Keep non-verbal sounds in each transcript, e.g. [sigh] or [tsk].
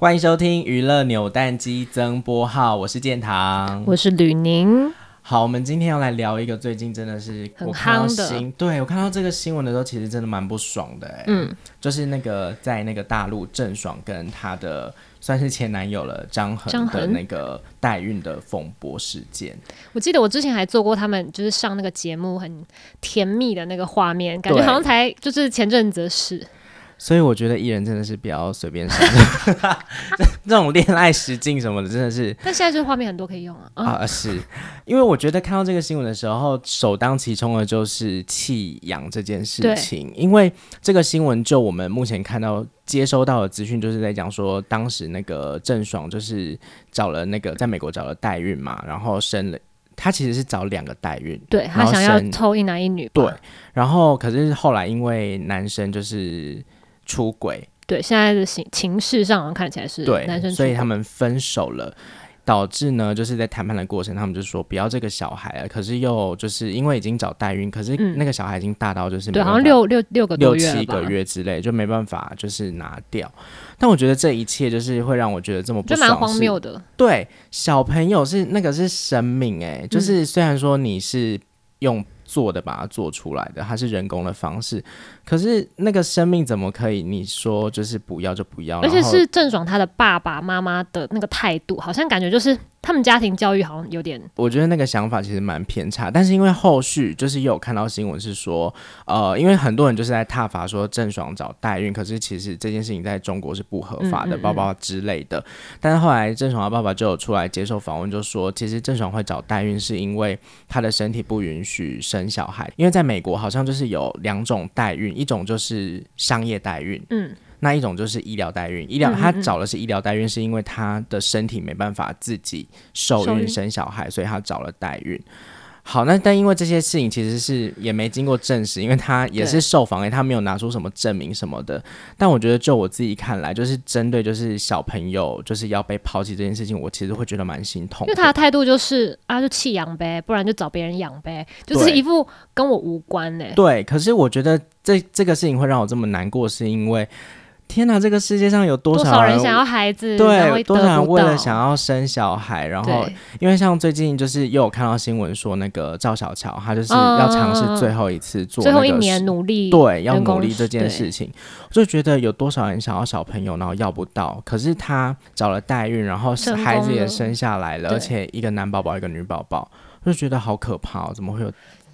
欢迎收听娱乐扭蛋机增播号，我是建堂，我是吕宁。好，我们今天要来聊一个最近真的是很夯的，对，我看到这个新闻的时候，其实真的蛮不爽的，哎，嗯，就是那个在那个大陆郑爽跟她的算是前男友了张恒的那个代孕的风波事件。我记得我之前还做过他们就是上那个节目很甜蜜的那个画面，感觉好像才就是前阵子的事。所以我觉得艺人真的是比较随便上，[laughs] 这种恋爱实境什么的真的是。但现在这个画面很多可以用啊。啊、呃，是因为我觉得看到这个新闻的时候，首当其冲的就是弃养这件事情。因为这个新闻就我们目前看到接收到的资讯，就是在讲说，当时那个郑爽就是找了那个在美国找了代孕嘛，然后生了，她其实是找两个代孕，对，她想要偷一男一女。对，然后可是后来因为男生就是。出轨，对，现在的形情势上看起来是对男生所以他们分手了，导致呢，就是在谈判的过程，他们就说不要这个小孩了，可是又就是因为已经找代孕，可是那个小孩已经大到就是、嗯、对，好像六六六个月六七个月之类，就没办法就是拿掉。但我觉得这一切就是会让我觉得这么就蛮荒谬的。对，小朋友是那个是生命、欸，哎，就是虽然说你是用。做的把它做出来的，它是人工的方式，可是那个生命怎么可以？你说就是不要就不要，而且是郑爽他的爸爸妈妈的那个态度，好像感觉就是。他们家庭教育好像有点，我觉得那个想法其实蛮偏差。但是因为后续就是又有看到新闻是说，呃，因为很多人就是在挞伐说郑爽找代孕，可是其实这件事情在中国是不合法的，包包之类的。但是后来郑爽的爸爸就有出来接受访问，就说其实郑爽会找代孕是因为她的身体不允许生小孩，因为在美国好像就是有两种代孕，一种就是商业代孕，嗯。那一种就是医疗代孕，医疗他找的是医疗代孕，是因为他的身体没办法自己受孕生小孩，所以他找了代孕。好，那但因为这些事情其实是也没经过证实，因为他也是受访，哎，他没有拿出什么证明什么的。但我觉得就我自己看来，就是针对就是小朋友就是要被抛弃这件事情，我其实会觉得蛮心痛。因为他的态度就是啊，就弃养呗，不然就找别人养呗，就是一副跟我无关呢。对，可是我觉得这这个事情会让我这么难过，是因为。天哪，这个世界上有多少人，想要孩子？对，多少人为了想要生小孩，然后因为像最近就是又有看到新闻说，那个赵小乔她就是要尝试最后一次做、那个，最后一年努力，对，要努力这件事情，我就觉得有多少人想要小朋友，然后要不到，可是她找了代孕，然后孩子也生下来了，而且一个男宝宝，一个女宝宝，就觉得好可怕哦，怎么会有？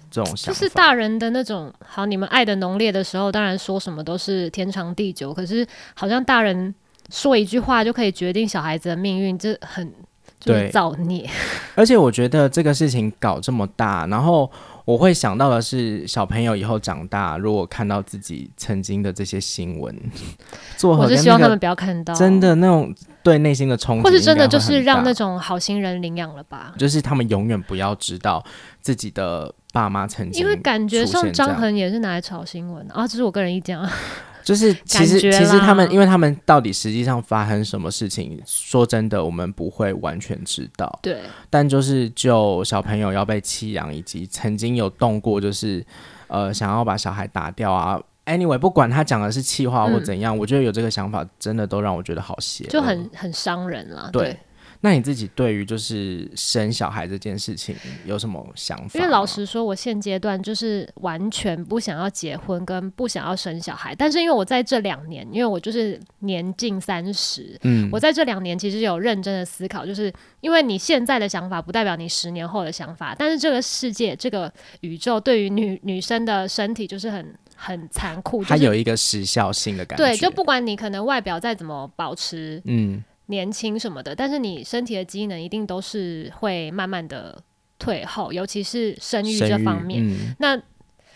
这种就是大人的那种好，你们爱的浓烈的时候，当然说什么都是天长地久。可是好像大人说一句话就可以决定小孩子的命运，这很就是造孽。而且我觉得这个事情搞这么大，然后我会想到的是，小朋友以后长大，如果看到自己曾经的这些新闻，[laughs] 做我是希望他们不要看到真的那种对内心的冲击，或是真的就是让那种好心人领养了吧，就是他们永远不要知道自己的。爸妈曾经，因为感觉上张恒也是拿来炒新闻啊，这是我个人意见啊。[laughs] 就是其实其实他们，因为他们到底实际上发生什么事情，说真的，我们不会完全知道。对，但就是就小朋友要被弃养，以及曾经有动过，就是呃想要把小孩打掉啊。Anyway，不管他讲的是气话或怎样，嗯，我觉得有这个想法，真的都让我觉得好邪，就很很伤人了。对。对那你自己对于就是生小孩这件事情有什么想法？因为老实说，我现阶段就是完全不想要结婚，跟不想要生小孩。但是因为我在这两年，因为我就是年近三十，嗯，我在这两年其实有认真的思考，就是因为你现在的想法不代表你十年后的想法。但是这个世界，这个宇宙对于女女生的身体就是很很残酷，就是，它有一个时效性的感觉。对，就不管你可能外表再怎么保持，嗯。年轻什么的，但是你身体的机能一定都是会慢慢的退后，尤其是生育这方面。嗯、那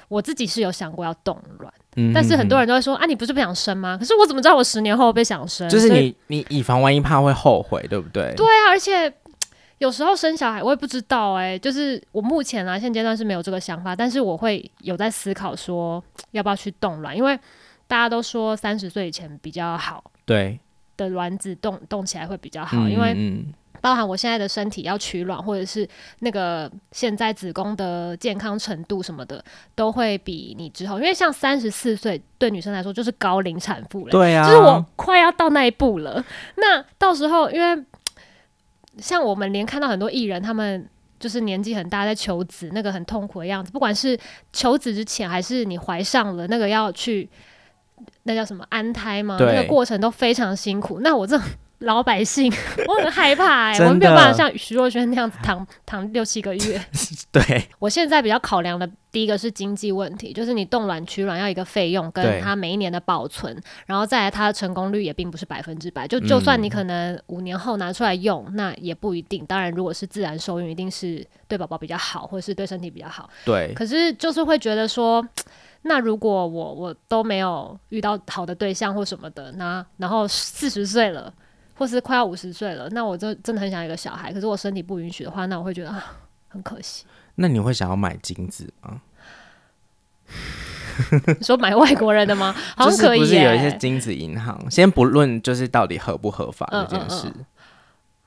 我自己是有想过要冻卵，嗯、但是很多人都会说啊，你不是不想生吗？可是我怎么知道我十年后会想生？就是你你以防万一，怕会后悔，对不对？对啊，而且有时候生小孩我也不知道哎、欸，就是我目前啊现阶段是没有这个想法，但是我会有在思考说要不要去冻卵，因为大家都说三十岁以前比较好。对。的卵子动动起来会比较好，嗯、因为包含我现在的身体要取卵，或者是那个现在子宫的健康程度什么的，都会比你之后，因为像三十四岁对女生来说就是高龄产妇了，对啊，就是我快要到那一步了。那到时候，因为像我们连看到很多艺人，他们就是年纪很大在求子，那个很痛苦的样子，不管是求子之前还是你怀上了，那个要去那叫什么安胎吗？那个过程都非常辛苦。那我这种。[laughs] 老百姓，[laughs] 我很害怕哎、欸，我们没有办法像徐若瑄那样子躺躺六七个月。[laughs] 对，我现在比较考量的第一个是经济问题，就是你冻卵取卵要一个费用，跟它每一年的保存，然后再来它的成功率也并不是百分之百。就就算你可能五年后拿出来用，嗯，那也不一定。当然，如果是自然受孕，一定是对宝宝比较好，或者是对身体比较好。对。可是就是会觉得说，那如果我我都没有遇到好的对象或什么的，那然后四十岁了。或是快要五十岁了，那我就真的很想要一个小孩，可是我身体不允许的话，那我会觉得啊，很可惜。那你会想要买精子吗？[laughs] 你说买外国人的吗？[laughs] 好像可以、欸。就是不是有一些精子银行？先不论就是到底合不合法这件事。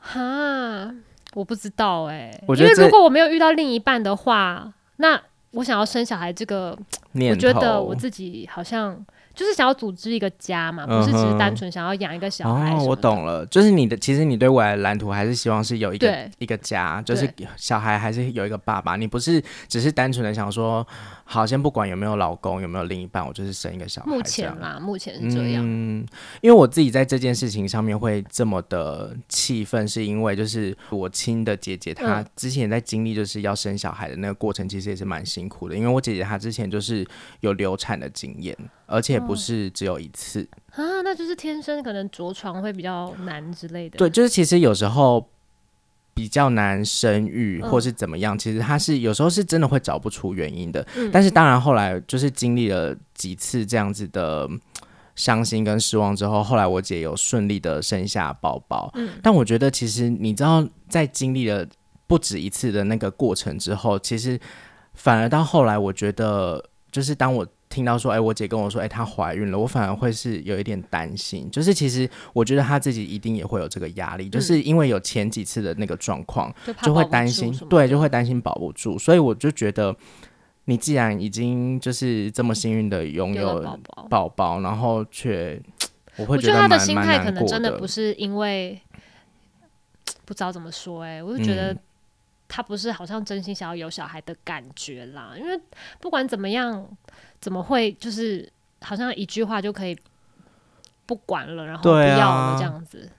哈、嗯嗯嗯，我不知道哎、欸。因为如果我没有遇到另一半的话，那我想要生小孩这个，我觉得我自己好像。就是想要组织一个家嘛，不是只是单纯想要养一个小孩。哦，我懂了，就是你的，其实你对未来的蓝图还是希望是有一个一个家，就是小孩还是有一个爸爸。你不是只是单纯的想说，好，先不管有没有老公，有没有另一半，我就是生一个小孩。目前啦，目前是这样。嗯，因为我自己在这件事情上面会这么的气愤，是因为就是我亲的姐姐，她之前在经历就是要生小孩的那个过程，其实也是蛮辛苦的。因为我姐姐她之前就是有流产的经验。而且不是只有一次、哦、啊，那就是天生可能着床会比较难之类的。对，就是其实有时候比较难生育，或是怎么样，嗯、其实他是有时候是真的会找不出原因的。嗯、但是当然后来就是经历了几次这样子的伤心跟失望之后，后来我姐有顺利的生下宝宝。嗯，但我觉得其实你知道，在经历了不止一次的那个过程之后，其实反而到后来，我觉得就是当我。听到说，哎、欸，我姐跟我说，哎、欸，她怀孕了，我反而会是有一点担心。就是其实我觉得她自己一定也会有这个压力、嗯，就是因为有前几次的那个状况，就会担心，对，就会担心保不住。所以我就觉得，你既然已经就是这么幸运的拥有宝宝，然后却，我会觉得，我觉得他的心态可能真的不是因为不知道怎么说、欸，哎，我就觉得。嗯他不是好像真心想要有小孩的感觉啦，因为不管怎么样，怎么会就是好像一句话就可以不管了，然后不要了这样子，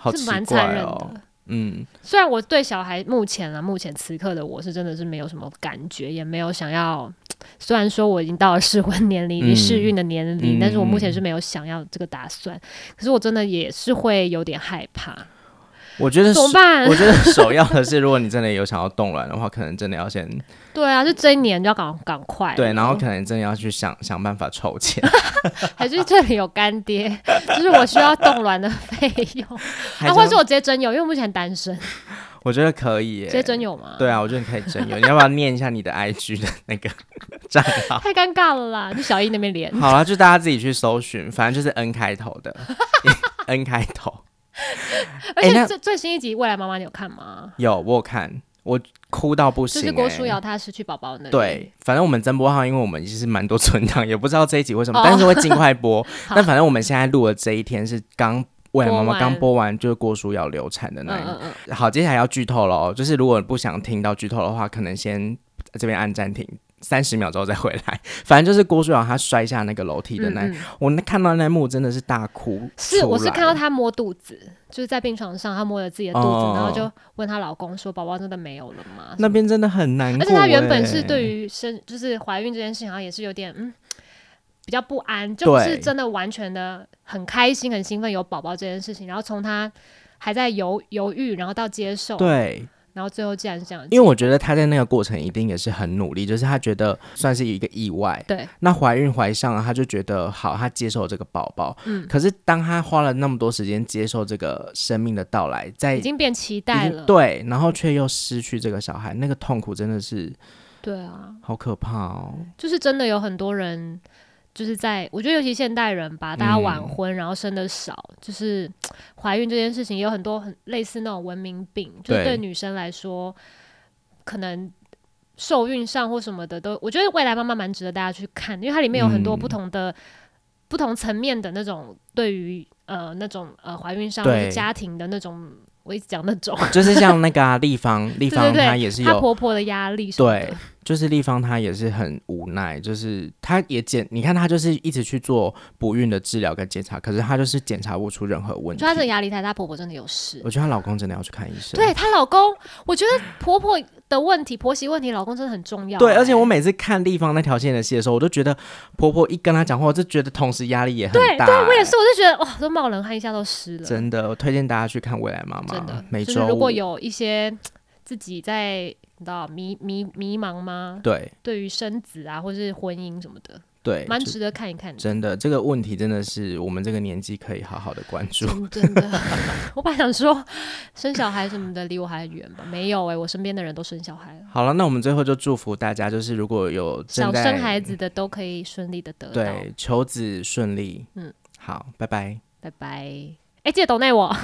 啊、是蛮残忍的、哦。嗯，虽然我对小孩目前啊，目前此刻的我是真的是没有什么感觉，也没有想要。虽然说我已经到了适婚年龄、离适孕的年龄、嗯，但是我目前是没有想要这个打算。嗯、可是我真的也是会有点害怕。我觉得怎么办？[laughs] 我觉得首要的是，如果你真的有想要冻卵的话，可能真的要先对啊，就这一年就要赶赶快对，然后可能真的要去想 [laughs] 想办法筹钱，[laughs] 还是这里有干爹，就是我需要冻卵的费用，那、啊、或者是我直接征友，因为我目前单身，我觉得可以耶，直接征友吗？对啊，我觉得你可以征友，你要不要念一下你的 IG 的那个账号？太尴尬了啦，就小易那边连好了，就大家自己去搜寻，反正就是 N 开头的，N 开头。[laughs] 而且最、欸、最新一集《未来妈妈》你有看吗？有，我有看，我哭到不行、欸。就是郭书瑶她失去宝宝那对，反正我们增播号，因为我们其实蛮多存档，也不知道这一集为什么，哦、但是会尽快播。[laughs] 但反正我们现在录的这一天是刚《未来妈妈》刚播完，就是郭书瑶流产的那一嗯嗯嗯。好，接下来要剧透了哦，就是如果不想听到剧透的话，可能先这边按暂停。三十秒之后再回来，[laughs] 反正就是郭书瑶她摔下那个楼梯的那，嗯嗯，我那看到那幕真的是大哭。是，我是看到她摸肚子，就是在病床上，她摸着自己的肚子，哦，然后就问她老公说：“宝宝真的没有了吗？”那边真的很难过。而且她原本是对于生就是怀孕这件事情，好像也是有点嗯比较不安，就不是真的完全的很开心、很兴奋有宝宝这件事情。然后从她还在犹犹豫，然后到接受，对。然后最后竟然是这样，因为我觉得他在那个过程一定也是很努力，就是他觉得算是一个意外。对，那怀孕怀上了，他就觉得好，他接受这个宝宝。嗯，可是当他花了那么多时间接受这个生命的到来，在已经变期待了，对，然后却又失去这个小孩，那个痛苦真的是，对啊，好可怕哦。就是真的有很多人就是在我觉得尤其现代人吧，大家晚婚，然后生的少，嗯、就是 [tsk] 怀孕这件事情有很多很类似那种文明病，就是对女生来说，可能受孕上或什么的都，我觉得未来妈妈蛮值得大家去看，因为它里面有很多不同的、嗯、不同层面的那种对于呃那种呃怀孕上或者家庭的那种。我一直讲那种，就是像那个啊，丽芳，[laughs] 丽芳她也是婆婆的压力，对，[laughs] 就是丽芳她也是很无奈，就是她也检，你看她就是一直去做不孕的治疗跟检查，可是她就是检查不出任何问题。就她这个压力太大，婆婆真的有事。我觉得她老公真的要去看医生。对她老公，我觉得婆婆的问题，婆媳问题，老公真的很重要。对，而且我每次看丽芳那条线的戏的时候，我都觉得婆婆一跟她讲话，我就觉得同时压力也很大。对，对我也是，我就觉得哇，都冒冷汗，一下都湿了。真的，我推荐大家去看《未来妈妈》。真的，每周如果有一些自己在你知道迷迷迷茫吗？对，对于生子啊，或是婚姻什么的。对，蛮值得看一看的。真的，这个问题真的是我们这个年纪可以好好的关注。真的，[laughs] 我本来想说生小孩什么的离我还远吧，没有哎、欸，我身边的人都生小孩了。好了，那我们最后就祝福大家，就是如果有想生孩子的，都可以顺利的得到，对，求子顺利。嗯，好，拜拜，拜拜。哎、欸，记得抖内我。